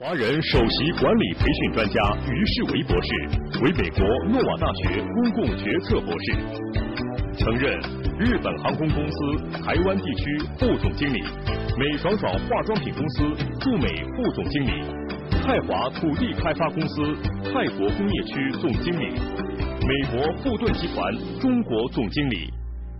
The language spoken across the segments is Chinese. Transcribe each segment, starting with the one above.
华人首席管理培训专家于世维博士为美国诺瓦大学公共决策博士，曾任日本航空公司台湾地区副总经理，美爽爽化妆品公司驻美副总经理，泰华土地开发公司泰国工业区总经理，美国富顿集团中国总经理。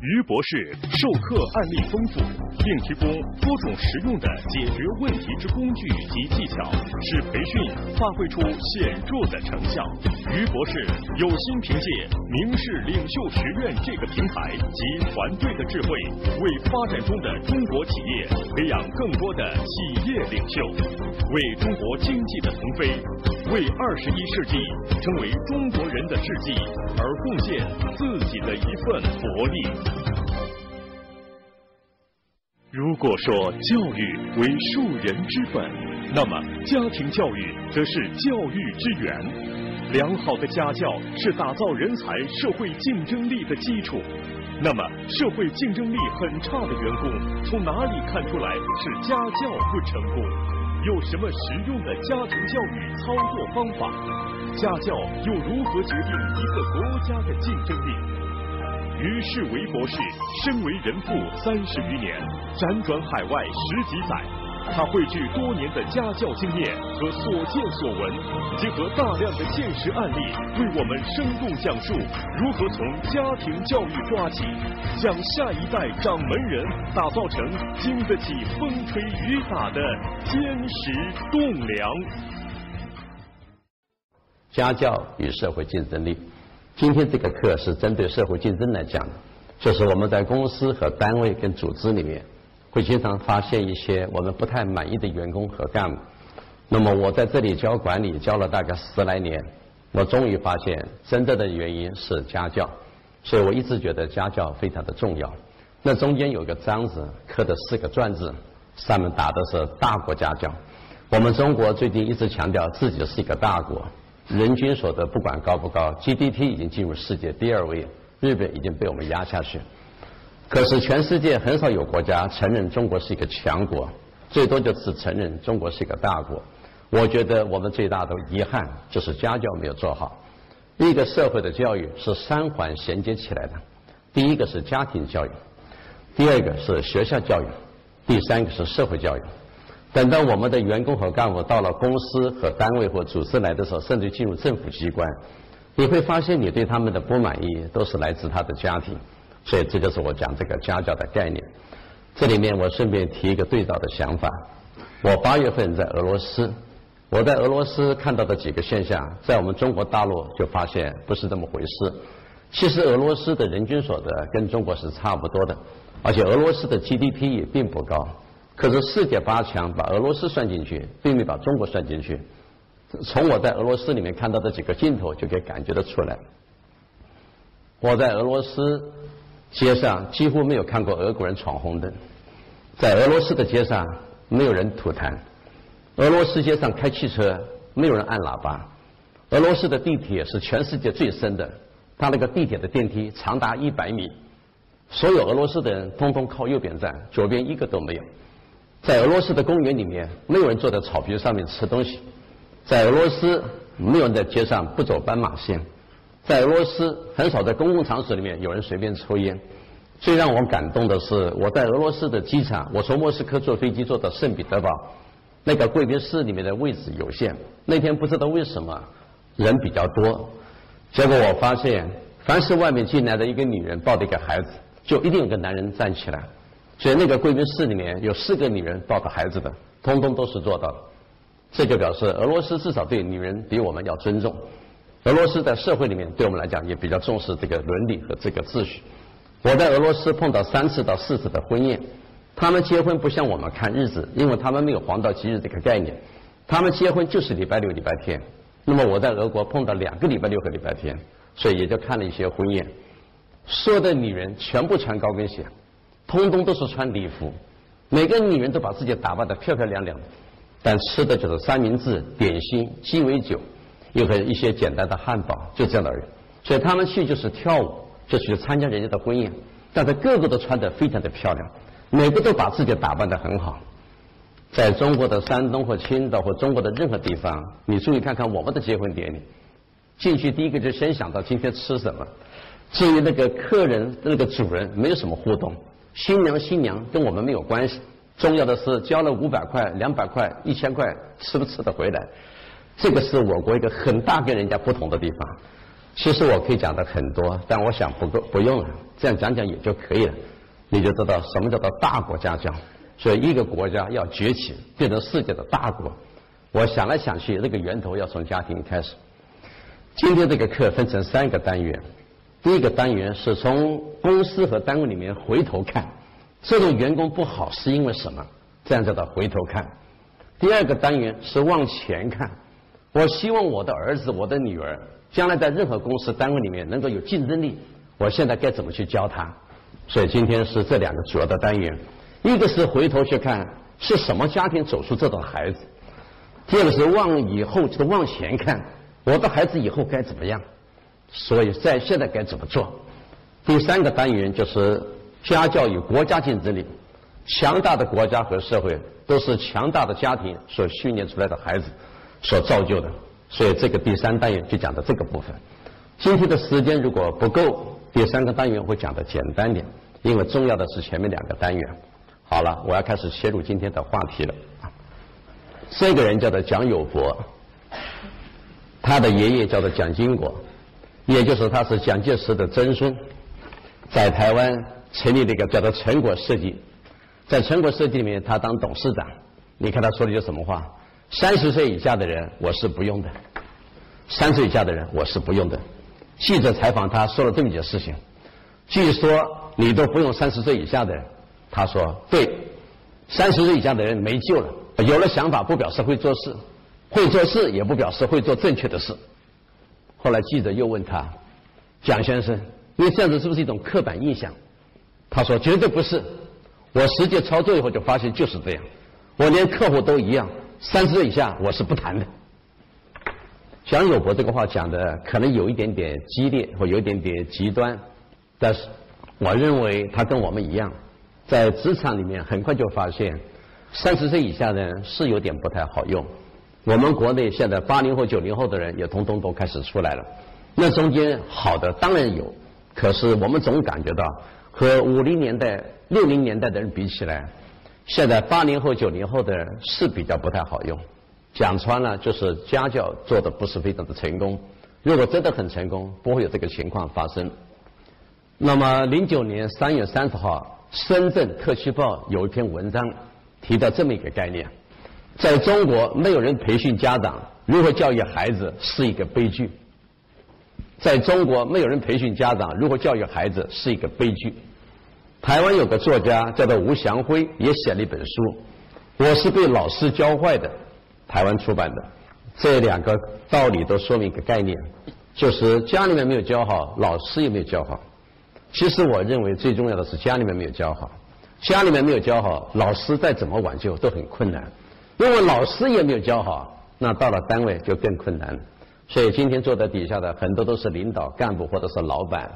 于博士授课案例丰富，并提供多种实用的解决问题之工具及技巧，使培训发挥出显著的成效。于博士有心凭借明视领袖学院这个平台及团队的智慧，为发展中的中国企业培养更多的企业领袖，为中国经济的腾飞，为二十一世纪成为中国人的世纪而贡献自己的一份活力。如果说教育为树人之本，那么家庭教育则是教育之源。良好的家教是打造人才、社会竞争力的基础。那么，社会竞争力很差的员工，从哪里看出来是家教不成功？有什么实用的家庭教育操作方法？家教又如何决定一个国家的竞争力？于世维博士身为人父三十余年，辗转海外十几载，他汇聚多年的家教经验和所见所闻，结合大量的现实案例，为我们生动讲述如何从家庭教育抓起，将下一代掌门人打造成经得起风吹雨打的坚实栋梁。家教与社会竞争力。今天这个课是针对社会竞争来讲的，就是我们在公司和单位跟组织里面，会经常发现一些我们不太满意的员工和干部。那么我在这里教管理教了大概十来年，我终于发现真正的原因是家教，所以我一直觉得家教非常的重要。那中间有个章子刻的四个篆字，上面打的是大国家教。我们中国最近一直强调自己是一个大国。人均所得不管高不高，GDP 已经进入世界第二位，日本已经被我们压下去。可是全世界很少有国家承认中国是一个强国，最多就是承认中国是一个大国。我觉得我们最大的遗憾就是家教没有做好。一个社会的教育是三环衔接起来的，第一个是家庭教育，第二个是学校教育，第三个是社会教育。等到我们的员工和干部到了公司和单位或组织来的时候，甚至进入政府机关，你会发现你对他们的不满意都是来自他的家庭，所以这就是我讲这个家教的概念。这里面我顺便提一个对照的想法：我八月份在俄罗斯，我在俄罗斯看到的几个现象，在我们中国大陆就发现不是这么回事。其实俄罗斯的人均所得跟中国是差不多的，而且俄罗斯的 GDP 也并不高。可是世界八强把俄罗斯算进去，并没把中国算进去。从我在俄罗斯里面看到的几个镜头就可以感觉得出来。我在俄罗斯街上几乎没有看过俄国人闯红灯，在俄罗斯的街上没有人吐痰，俄罗斯街上开汽车没有人按喇叭，俄罗斯的地铁是全世界最深的，它那个地铁的电梯长达一百米，所有俄罗斯的人通通靠右边站，左边一个都没有。在俄罗斯的公园里面，没有人坐在草坪上面吃东西；在俄罗斯，没有人在街上不走斑马线；在俄罗斯，很少在公共场所里面有人随便抽烟。最让我感动的是，我在俄罗斯的机场，我从莫斯科坐飞机坐到圣彼得堡，那个贵宾室里面的位置有限。那天不知道为什么人比较多，结果我发现，凡是外面进来的一个女人抱着一个孩子，就一定有个男人站起来。所以那个贵宾室里面有四个女人抱着孩子的，通通都是做到的。这就表示俄罗斯至少对女人比我们要尊重。俄罗斯在社会里面对我们来讲也比较重视这个伦理和这个秩序。我在俄罗斯碰到三次到四次的婚宴，他们结婚不像我们看日子，因为他们没有黄道吉日这个概念，他们结婚就是礼拜六、礼拜天。那么我在俄国碰到两个礼拜六和礼拜天，所以也就看了一些婚宴。所有的女人全部穿高跟鞋。通通都是穿礼服，每个女人都把自己打扮得漂漂亮亮，但吃的就是三明治、点心、鸡尾酒，又和一些简单的汉堡，就这样的人。所以他们去就是跳舞，就去参加人家的婚宴，但是个个都穿得非常的漂亮，每个都把自己打扮得很好。在中国的山东或青岛或中国的任何地方，你注意看看我们的结婚典礼，进去第一个就先想到今天吃什么。至于那个客人、那个主人，没有什么互动，新娘新娘跟我们没有关系。重要的是交了五百块、两百块、一千块，吃不吃得回来？这个是我国一个很大跟人家不同的地方。其实我可以讲的很多，但我想不够不用了，这样讲讲也就可以了。你就知道什么叫做大国家教。所以一个国家要崛起，变成世界的大国，我想来想去，那个源头要从家庭开始。今天这个课分成三个单元，第一个单元是从公司和单位里面回头看。这种员工不好是因为什么？这样叫做回头看。第二个单元是往前看，我希望我的儿子、我的女儿将来在任何公司单位里面能够有竞争力，我现在该怎么去教他？所以今天是这两个主要的单元，一个是回头去看是什么家庭走出这种孩子，第二个是往以后就是往前看，我的孩子以后该怎么样？所以在现在该怎么做？第三个单元就是。家教与国家竞争力，强大的国家和社会都是强大的家庭所训练出来的孩子所造就的。所以这个第三单元就讲的这个部分。今天的时间如果不够，第三个单元会讲的简单点，因为重要的是前面两个单元。好了，我要开始切入今天的话题了。这个人叫做蒋友柏，他的爷爷叫做蒋经国，也就是他是蒋介石的曾孙，在台湾。成立了一个叫做成果设计，在成果设计里面，他当董事长。你看他说的句什么话？三十岁以下的人我是不用的，三十岁以下的人我是不用的。记者采访他说了这么一件事情，据说你都不用三十岁以下的人。他说对，三十岁以下的人没救了。有了想法不表示会做事，会做事也不表示会做正确的事。后来记者又问他，蒋先生，你这样子是不是一种刻板印象？他说：“绝对不是，我实际操作以后就发现就是这样。我连客户都一样，三十岁以下我是不谈的。”蒋友柏这个话讲的可能有一点点激烈或有一点点极端，但是我认为他跟我们一样，在职场里面很快就发现，三十岁以下的人是有点不太好用。我们国内现在八零后、九零后的人也通通都开始出来了，那中间好的当然有，可是我们总感觉到。和五零年代、六零年代的人比起来，现在八零后、九零后的人是比较不太好用。讲穿了就是家教做的不是非常的成功。如果真的很成功，不会有这个情况发生。那么零九年三月三十号，深圳特区报有一篇文章提到这么一个概念：在中国，没有人培训家长如何教育孩子是一个悲剧。在中国，没有人培训家长如何教育孩子是一个悲剧。台湾有个作家叫做吴祥辉，也写了一本书，《我是被老师教坏的》，台湾出版的。这两个道理都说明一个概念，就是家里面没有教好，老师也没有教好。其实我认为最重要的是家里面没有教好，家里面没有教好，老师再怎么挽救都很困难。如果老师也没有教好，那到了单位就更困难。所以今天坐在底下的很多都是领导干部或者是老板，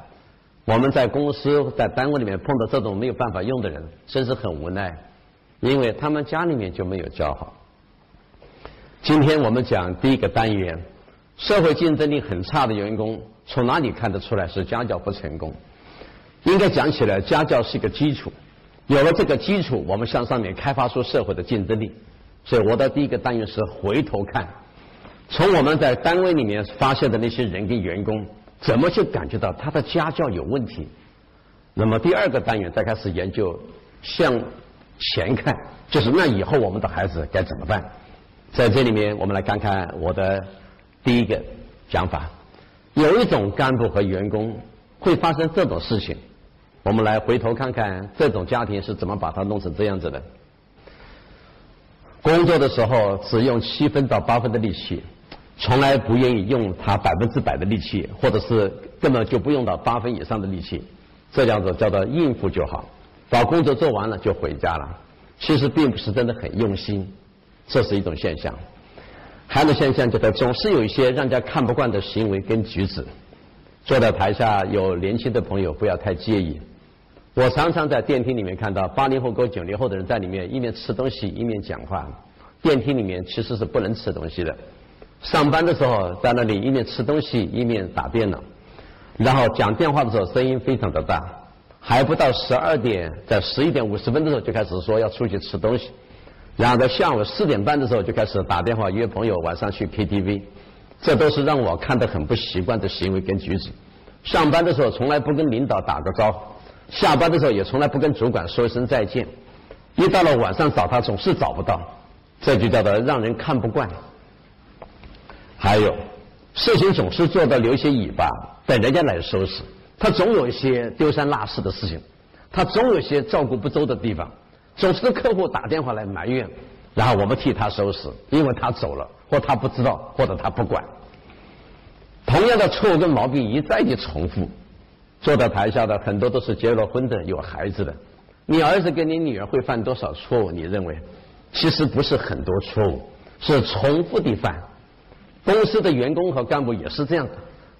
我们在公司在单位里面碰到这种没有办法用的人，真是很无奈，因为他们家里面就没有教好。今天我们讲第一个单元，社会竞争力很差的员工，从哪里看得出来是家教不成功？应该讲起来，家教是一个基础，有了这个基础，我们向上面开发出社会的竞争力。所以我的第一个单元是回头看。从我们在单位里面发现的那些人跟员工，怎么就感觉到他的家教有问题？那么第二个单元再开始研究向前看，就是那以后我们的孩子该怎么办？在这里面，我们来看看我的第一个讲法。有一种干部和员工会发生这种事情，我们来回头看看这种家庭是怎么把它弄成这样子的。工作的时候只用七分到八分的力气。从来不愿意用他百分之百的力气，或者是根本就不用到八分以上的力气，这样子叫做应付就好，把工作做完了就回家了。其实并不是真的很用心，这是一种现象。还有现象就是总是有一些让人家看不惯的行为跟举止。坐在台下有年轻的朋友不要太介意。我常常在电梯里面看到八零后跟九零后的人在里面一面吃东西一面讲话。电梯里面其实是不能吃东西的。上班的时候在那里一面吃东西一面打电脑，然后讲电话的时候声音非常的大，还不到十二点，在十一点五十分的时候就开始说要出去吃东西，然后在下午四点半的时候就开始打电话约朋友晚上去 KTV，这都是让我看得很不习惯的行为跟举止。上班的时候从来不跟领导打个招呼。下班的时候也从来不跟主管说一声再见，一到了晚上找他总是找不到，这就叫做让人看不惯。还有，事情总是做到留些尾巴等人家来收拾，他总有一些丢三落四的事情，他总有些照顾不周的地方，总是客户打电话来埋怨，然后我们替他收拾，因为他走了，或他不知道，或者他不管。同样的错误跟毛病一再的重复。坐在台下的很多都是结了婚的、有孩子的。你儿子跟你女儿会犯多少错误？你认为？其实不是很多错误，是重复的犯。公司的员工和干部也是这样的，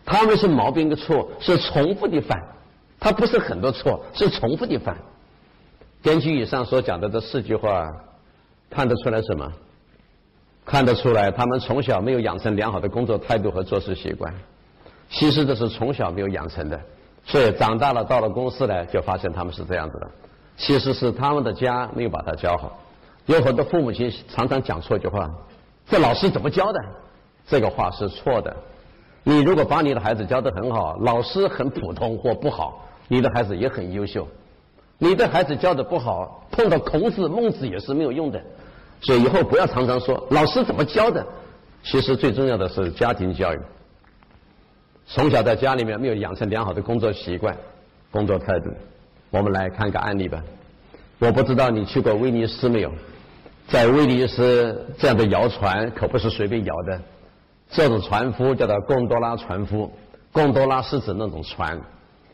他们是毛病的错，是重复的犯。他不是很多错，是重复的犯。根据以上所讲的这四句话，看得出来什么？看得出来，他们从小没有养成良好的工作态度和做事习惯。其实这是从小没有养成的。所以长大了到了公司来，就发现他们是这样子的。其实是他们的家没有把他教好。有很多父母亲常常讲错一句话：“这老师怎么教的？”这个话是错的。你如果把你的孩子教得很好，老师很普通或不好，你的孩子也很优秀。你的孩子教的不好，碰到孔子、孟子也是没有用的。所以以后不要常常说老师怎么教的。其实最重要的是家庭教育。从小在家里面没有养成良好的工作习惯、工作态度，我们来看个案例吧。我不知道你去过威尼斯没有？在威尼斯这样的摇船可不是随便摇的，这种船夫叫做贡多拉船夫。贡多拉是指那种船。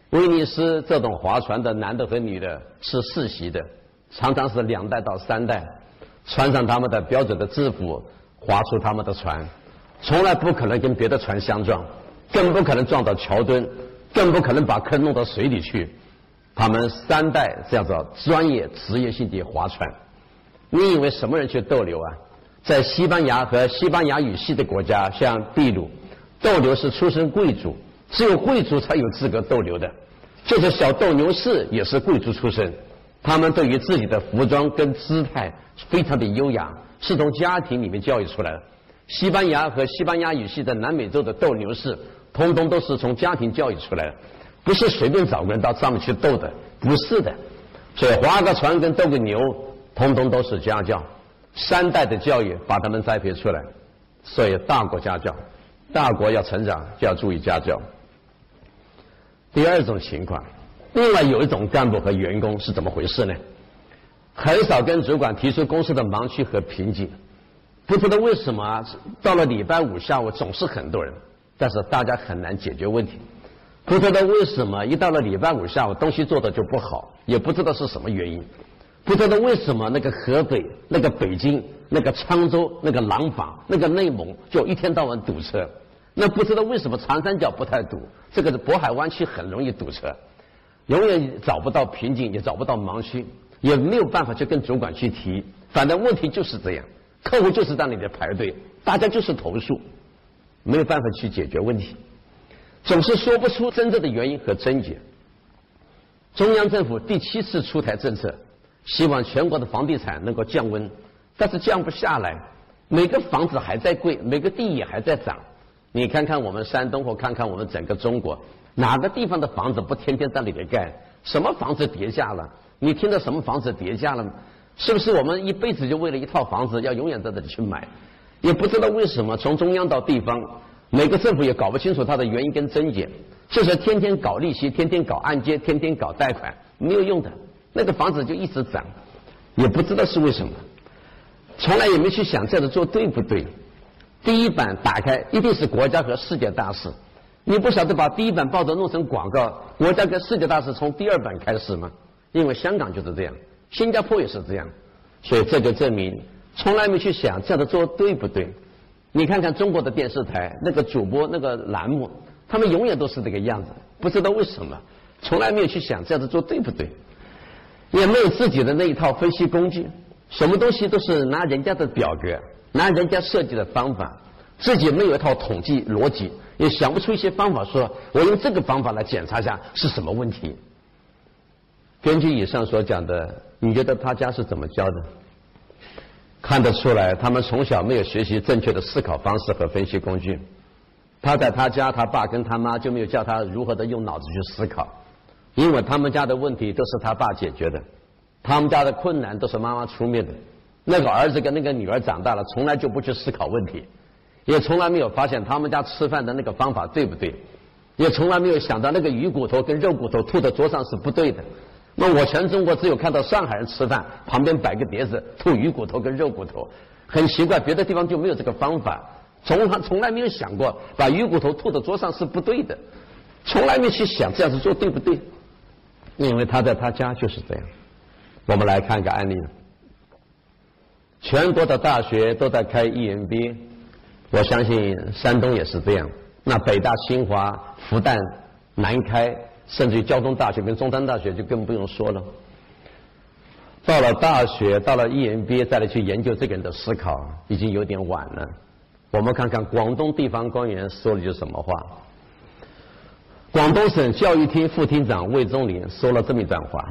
威尼斯这种划船的男的和女的是世袭的，常常是两代到三代，穿上他们的标准的制服，划出他们的船，从来不可能跟别的船相撞。更不可能撞到桥墩，更不可能把坑弄到水里去。他们三代这样子专业职业性的划船。你以为什么人去逗留啊？在西班牙和西班牙语系的国家，像秘鲁，斗牛是出身贵族，只有贵族才有资格斗牛的。就是小斗牛士也是贵族出身，他们对于自己的服装跟姿态非常的优雅，是从家庭里面教育出来的。西班牙和西班牙语系的南美洲的斗牛士。通通都是从家庭教育出来的，不是随便找个人到上面去斗的，不是的。所以划个船跟斗个牛，通通都是家教，三代的教育把他们栽培出来。所以大国家教，大国要成长就要注意家教。第二种情况，另外有一种干部和员工是怎么回事呢？很少跟主管提出公司的盲区和瓶颈，不知道为什么到了礼拜五下午总是很多人。但是大家很难解决问题，不知道为什么一到了礼拜五下午东西做的就不好，也不知道是什么原因，不知道为什么那个河北、那个北京、那个沧州、那个廊坊、那个内蒙就一天到晚堵车，那不知道为什么长三角不太堵，这个渤海湾区很容易堵车，永远找不到瓶颈，也找不到盲区，也没有办法去跟主管去提，反正问题就是这样，客户就是在那里排队，大家就是投诉。没有办法去解决问题，总是说不出真正的原因和症结。中央政府第七次出台政策，希望全国的房地产能够降温，但是降不下来，每个房子还在贵，每个地也还在涨。你看看我们山东，或看看我们整个中国，哪个地方的房子不天天在里面盖？什么房子跌价了？你听到什么房子跌价了？是不是我们一辈子就为了一套房子，要永远在这里去买？也不知道为什么，从中央到地方，每个政府也搞不清楚它的原因跟症结，就是天天搞利息，天天搞按揭，天天搞贷款，没有用的，那个房子就一直涨，也不知道是为什么，从来也没去想这样子做对不对。第一版打开一定是国家和世界大事，你不晓得把第一版报纸弄成广告，国家跟世界大事从第二版开始吗？因为香港就是这样，新加坡也是这样，所以这就证明。从来没去想这样的做对不对？你看看中国的电视台那个主播那个栏目，他们永远都是这个样子，不知道为什么，从来没有去想这样子做对不对？也没有自己的那一套分析工具，什么东西都是拿人家的表格，拿人家设计的方法，自己没有一套统计逻辑，也想不出一些方法，说我用这个方法来检查一下是什么问题。根据以上所讲的，你觉得他家是怎么教的？看得出来，他们从小没有学习正确的思考方式和分析工具。他在他家，他爸跟他妈就没有教他如何的用脑子去思考，因为他们家的问题都是他爸解决的，他们家的困难都是妈妈出面的。那个儿子跟那个女儿长大了，从来就不去思考问题，也从来没有发现他们家吃饭的那个方法对不对，也从来没有想到那个鱼骨头跟肉骨头吐在桌上是不对的。那我全中国只有看到上海人吃饭旁边摆个碟子吐鱼骨头跟肉骨头，很奇怪，别的地方就没有这个方法。从来从来没有想过把鱼骨头吐到桌上是不对的，从来没去想这样子做对不对？因为他在他家就是这样。我们来看一个案例，全国的大学都在开 EMBA，我相信山东也是这样。那北大、清华、复旦、南开，甚至于交通大学跟中山大学就更不用说了。到了大学，到了 EMBA，再来去研究这个人的思考，已经有点晚了。我们看看广东地方官员说了句什么话。广东省教育厅副厅长魏忠林说了这么一段话：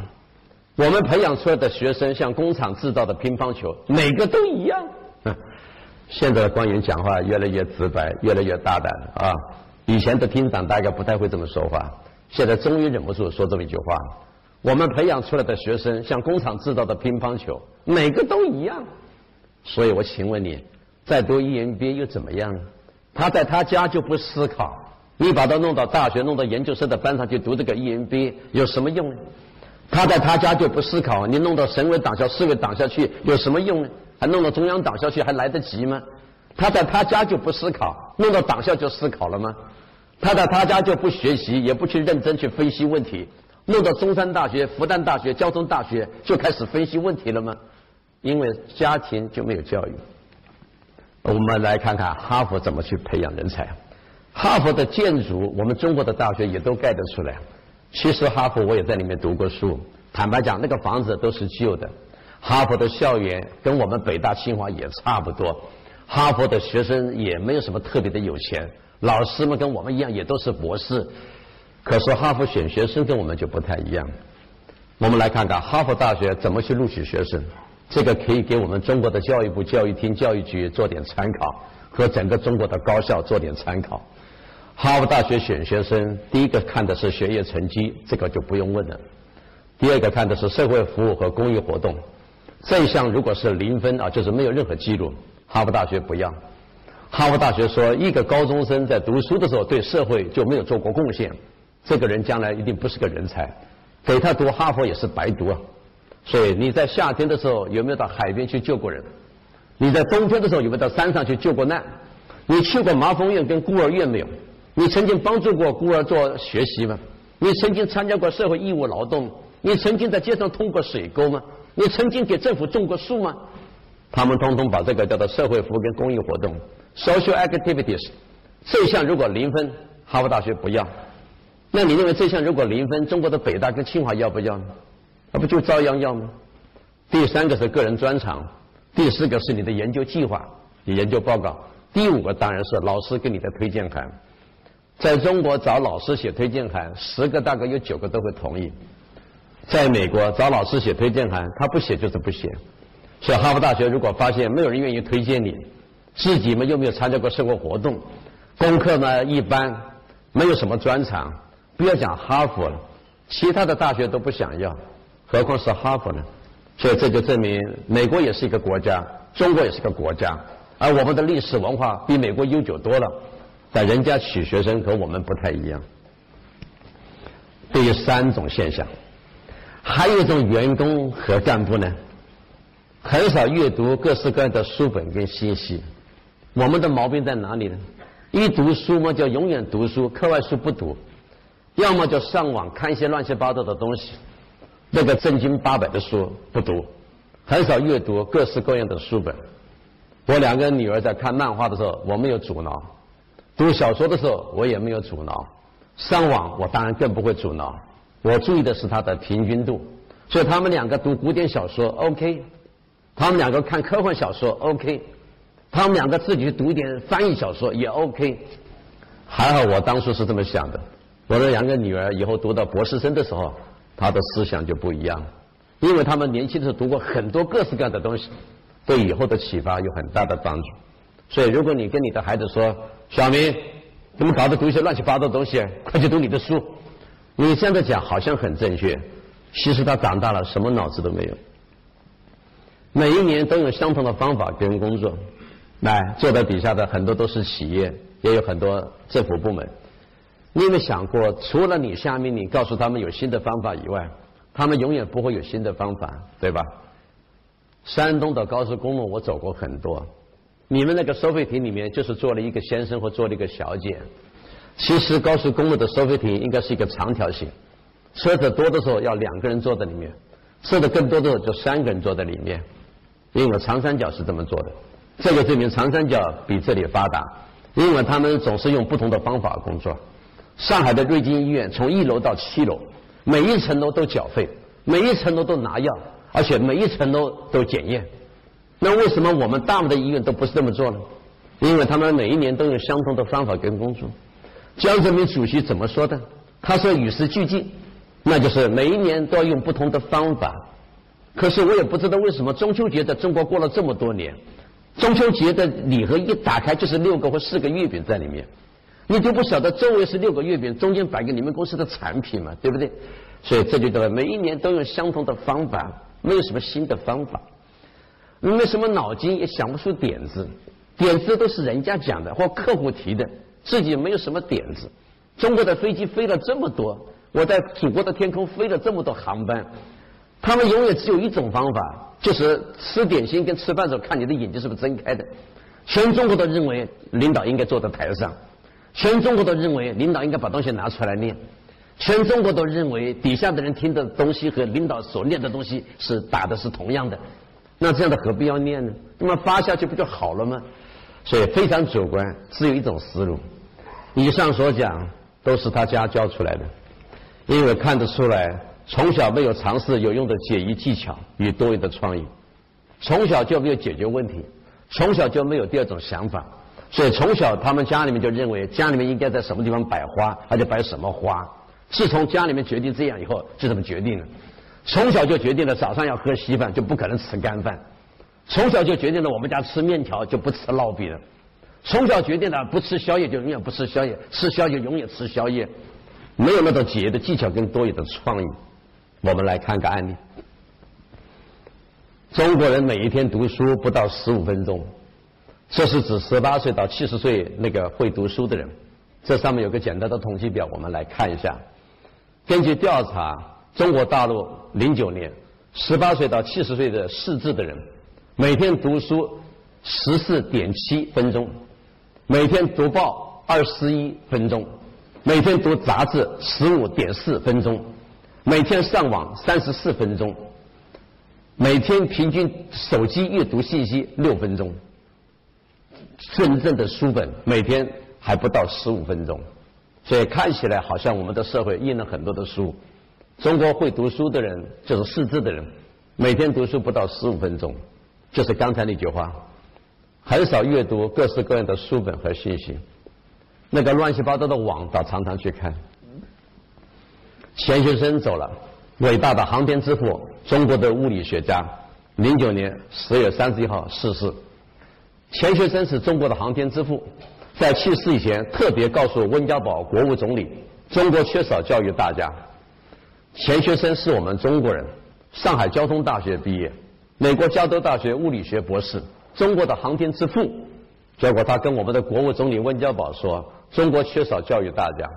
我们培养出来的学生像工厂制造的乒乓球，每个都一样。现在的官员讲话越来越直白，越来越大胆啊！以前的厅长大概不太会这么说话，现在终于忍不住说这么一句话：我们培养出来的学生像工厂制造的乒乓球，每个都一样。所以我请问你。再读 EMBA 又怎么样呢？他在他家就不思考，你把他弄到大学、弄到研究生的班上去读这个 EMBA 有什么用呢？他在他家就不思考，你弄到省委党校、市委党校去有什么用呢？还弄到中央党校去还来得及吗？他在他家就不思考，弄到党校就思考了吗？他在他家就不学习，也不去认真去分析问题，弄到中山大学、复旦大学、交通大学就开始分析问题了吗？因为家庭就没有教育。我们来看看哈佛怎么去培养人才。哈佛的建筑，我们中国的大学也都盖得出来。其实哈佛我也在里面读过书。坦白讲，那个房子都是旧的。哈佛的校园跟我们北大、清华也差不多。哈佛的学生也没有什么特别的有钱，老师们跟我们一样也都是博士。可是哈佛选学生跟我们就不太一样。我们来看看哈佛大学怎么去录取学生。这个可以给我们中国的教育部教育厅、教育局做点参考，和整个中国的高校做点参考。哈佛大学选学生，第一个看的是学业成绩，这个就不用问了；第二个看的是社会服务和公益活动。这一项如果是零分啊，就是没有任何记录，哈佛大学不要。哈佛大学说，一个高中生在读书的时候对社会就没有做过贡献，这个人将来一定不是个人才，给他读哈佛也是白读啊。所以你在夏天的时候有没有到海边去救过人？你在冬天的时候有没有到山上去救过难？你去过麻风院跟孤儿院没有？你曾经帮助过孤儿做学习吗？你曾经参加过社会义务劳动？你曾经在街上通过水沟吗？你曾经给政府种过树吗？他们通通把这个叫做社会服务跟公益活动 （social activities） 这项如果零分，哈佛大学不要。那你认为这项如果零分，中国的北大跟清华要不要呢？那不就照样要吗？第三个是个人专长，第四个是你的研究计划、你研究报告，第五个当然是老师给你的推荐函。在中国找老师写推荐函，十个大概有九个都会同意。在美国找老师写推荐函，他不写就是不写。所以哈佛大学如果发现没有人愿意推荐你，自己们又没有参加过社会活动，功课呢一般，没有什么专长，不要讲哈佛了，其他的大学都不想要。何况是哈佛呢？所以这就证明，美国也是一个国家，中国也是个国家，而我们的历史文化比美国悠久多了，但人家取学生和我们不太一样。第三种现象，还有一种员工和干部呢，很少阅读各式各样的书本跟信息。我们的毛病在哪里呢？一读书嘛，就永远读书，课外书不读，要么就上网看一些乱七八糟的东西。那个正经八百的书不读，很少阅读各式各样的书本。我两个女儿在看漫画的时候，我没有阻挠；读小说的时候，我也没有阻挠。上网，我当然更不会阻挠。我注意的是它的平均度，所以他们两个读古典小说 OK，他们两个看科幻小说 OK，他们两个自己读一点翻译小说也 OK。还好我当初是这么想的，我的两个女儿以后读到博士生的时候，她的思想就不一样，因为他们年轻的时候读过很多各式各样的东西，对以后的启发有很大的帮助。所以如果你跟你的孩子说，小明。怎么搞的？读一些乱七八糟的东西，快去读你的书。你这样子讲好像很正确，其实他长大了什么脑子都没有。每一年都有相同的方法跟工作，来坐在底下的很多都是企业，也有很多政府部门。你有没有想过，除了你下面你告诉他们有新的方法以外，他们永远不会有新的方法，对吧？山东的高速公路我走过很多。你们那个收费亭里面就是坐了一个先生或坐了一个小姐。其实高速公路的收费亭应该是一个长条形，车子多的时候要两个人坐在里面，车子更多的时候就三个人坐在里面。因为长三角是这么做的，这个证明长三角比这里发达，因为他们总是用不同的方法工作。上海的瑞金医院从一楼到七楼，每一层楼都缴费，每一层楼都拿药，而且每一层楼都检验。那为什么我们大陆的医院都不是这么做呢？因为他们每一年都有相同的方法跟工作。江泽民主席怎么说的？他说与时俱进，那就是每一年都要用不同的方法。可是我也不知道为什么中秋节在中国过了这么多年，中秋节的礼盒一打开就是六个或四个月饼在里面，你就不晓得周围是六个月饼，中间摆个你们公司的产品嘛，对不对？所以这就叫做每一年都用相同的方法，没有什么新的方法。你没什么脑筋，也想不出点子，点子都是人家讲的或客户提的，自己没有什么点子。中国的飞机飞了这么多，我在祖国的天空飞了这么多航班，他们永远只有一种方法，就是吃点心跟吃饭时候看你的眼睛是不是睁开的。全中国都认为领导应该坐在台上，全中国都认为领导应该把东西拿出来念，全中国都认为底下的人听的东西和领导所念的东西是打的是同样的。那这样的何必要念呢？那么发下去不就好了吗？所以非常主观，只有一种思路。以上所讲都是他家教出来的，因为看得出来，从小没有尝试有用的解疑技巧与多余的创意，从小就没有解决问题，从小就没有第二种想法，所以从小他们家里面就认为家里面应该在什么地方摆花，而且摆什么花。自从家里面决定这样以后，就这么决定了。从小就决定了早上要喝稀饭，就不可能吃干饭。从小就决定了我们家吃面条就不吃烙饼。从小决定了不吃宵夜就永远不吃宵夜，吃宵夜永远吃宵夜。没有那种节的技巧跟多余的创意。我们来看个案例：中国人每一天读书不到十五分钟，这是指十八岁到七十岁那个会读书的人。这上面有个简单的统计表，我们来看一下。根据调查。中国大陆零九年，十八岁到七十岁的识字的人，每天读书十四点七分钟，每天读报二十一分钟，每天读杂志十五点四分钟，每天上网三十四分钟，每天平均手机阅读信息六分钟，真正的书本每天还不到十五分钟，所以看起来好像我们的社会印了很多的书。中国会读书的人就是识字的人，每天读书不到十五分钟，就是刚才那句话，很少阅读各式各样的书本和信息，那个乱七八糟的网倒常常去看。钱学森走了，伟大的航天之父，中国的物理学家，零九年十月三十一号逝世。钱学森是中国的航天之父，在去世以前特别告诉温家宝国务总理，中国缺少教育大家。钱学森是我们中国人，上海交通大学毕业，美国加州大学物理学博士，中国的航天之父。结果他跟我们的国务总理温家宝说：“中国缺少教育大家。”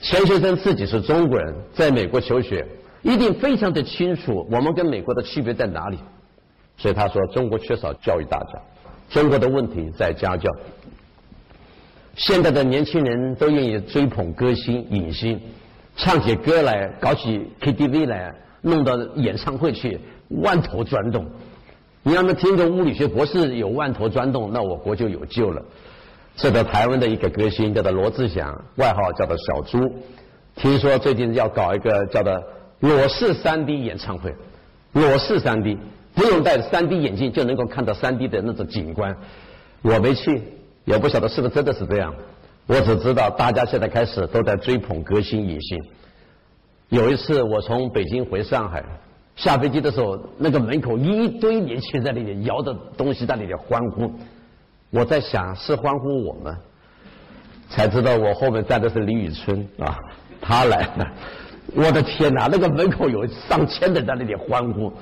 钱学森自己是中国人，在美国求学，一定非常的清楚我们跟美国的区别在哪里。所以他说：“中国缺少教育大家，中国的问题在家教。”现在的年轻人都愿意追捧歌星、影星。唱起歌来，搞起 KTV 来，弄到演唱会去，万头钻动。你让他听个物理学博士有万头钻动，那我国就有救了。这个台湾的一个歌星叫做罗志祥，外号叫做小猪。听说最近要搞一个叫做裸视 3D 演唱会，裸视 3D，不用戴 3D 眼镜就能够看到 3D 的那种景观。我没去，也不晓得是不是真的是这样。我只知道大家现在开始都在追捧歌星影星。有一次我从北京回上海，下飞机的时候，那个门口一堆年轻人在那里摇着东西在那里欢呼。我在想是欢呼我们，才知道我后面站的是李宇春啊，他来了。我的天哪，那个门口有上千人在那里欢呼。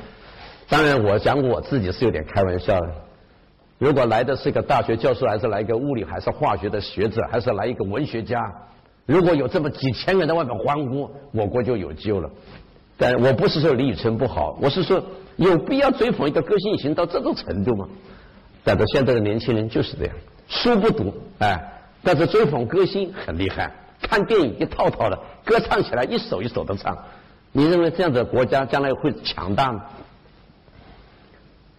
当然，我讲我自己是有点开玩笑的。如果来的是一个大学教授，还是来一个物理还是化学的学者，还是来一个文学家，如果有这么几千人在外面欢呼，我国就有救了。但我不是说李宇春不好，我是说有必要追捧一个歌星已经到这种程度吗？但是现在的年轻人就是这样，书不读，哎，但是追捧歌星很厉害，看电影一套套的，歌唱起来一首一首的唱。你认为这样的国家将来会强大吗？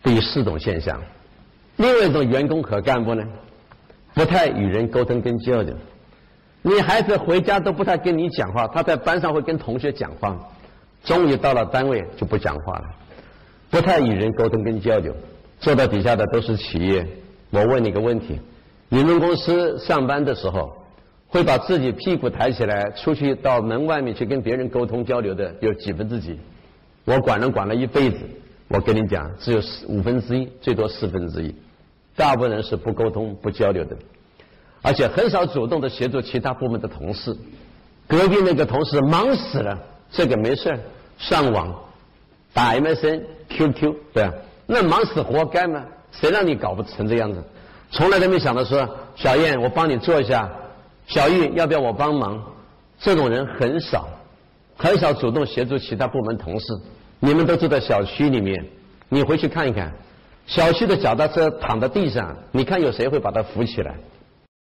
第四种现象。另外一种员工和干部呢，不太与人沟通跟交流。你孩子回家都不太跟你讲话，他在班上会跟同学讲话，终于到了单位就不讲话了，不太与人沟通跟交流。坐到底下的都是企业，我问你个问题：你们公司上班的时候，会把自己屁股抬起来出去到门外面去跟别人沟通交流的有几分之几？我管人管了一辈子。我跟你讲，只有四五分之一，最多四分之一，大部分人是不沟通、不交流的，而且很少主动的协助其他部门的同事。隔壁那个同事忙死了，这个没事上网打 MSN、QQ，对吧？那忙死活该吗？谁让你搞不成这样子？从来都没想到说，小燕，我帮你做一下；小玉，要不要我帮忙？这种人很少，很少主动协助其他部门同事。你们都住在小区里面，你回去看一看，小区的脚踏车躺在地上，你看有谁会把它扶起来？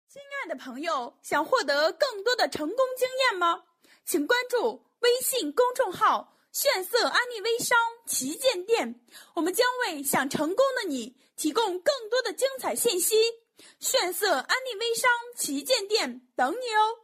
亲爱的朋友，想获得更多的成功经验吗？请关注微信公众号“炫色安利微商旗舰店”，我们将为想成功的你提供更多的精彩信息。炫色安利微商旗舰店等你哦。